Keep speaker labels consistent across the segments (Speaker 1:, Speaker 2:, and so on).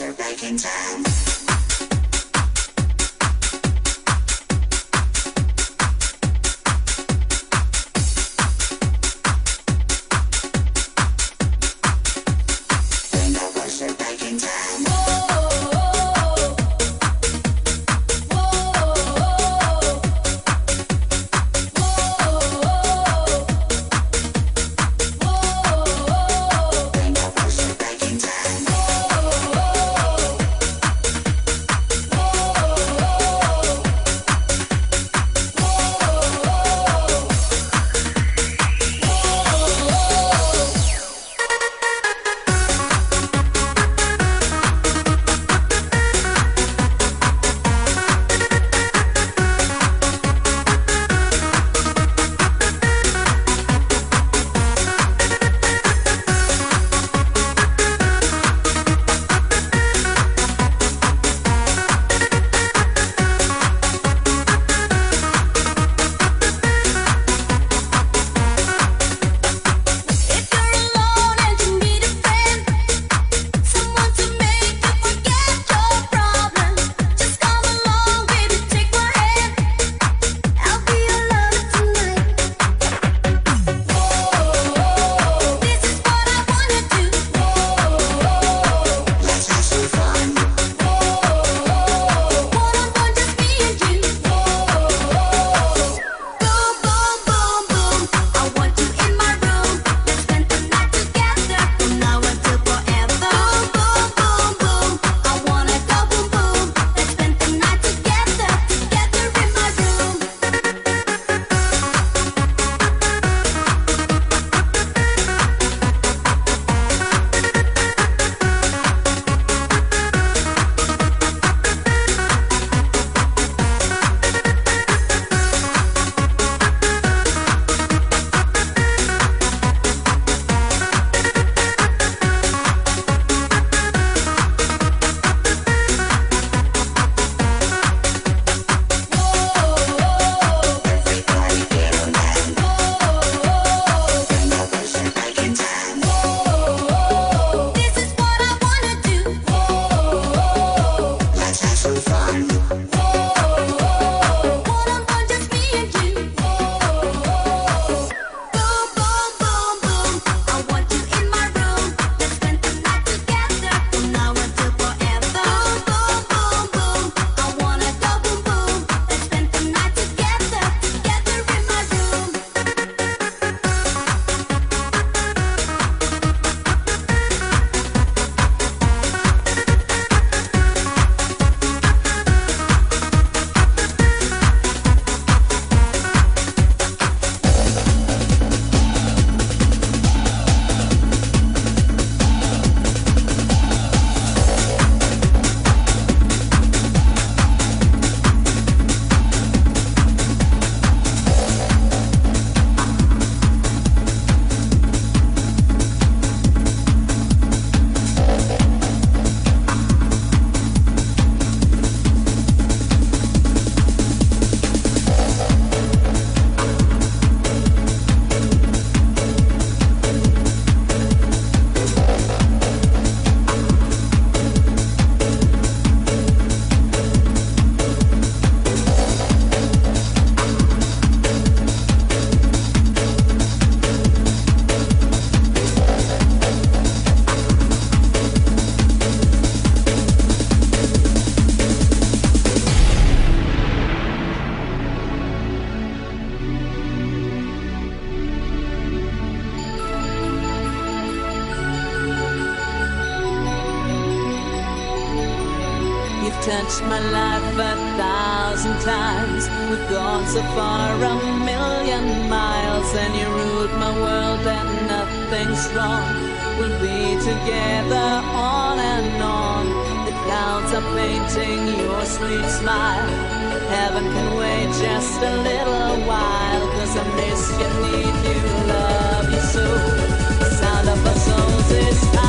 Speaker 1: are back in town.
Speaker 2: strong. We'll be together on and on. The clouds are painting your sweet smile. Heaven can wait just a little while. Cause I miss you, need you, love you so. The sound of our souls is high.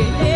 Speaker 2: Hey, hey.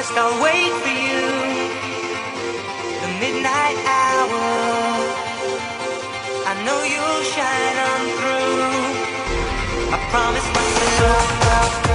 Speaker 3: promised I'll wait for you. The midnight hour. I know you'll shine on through. I promise. myself.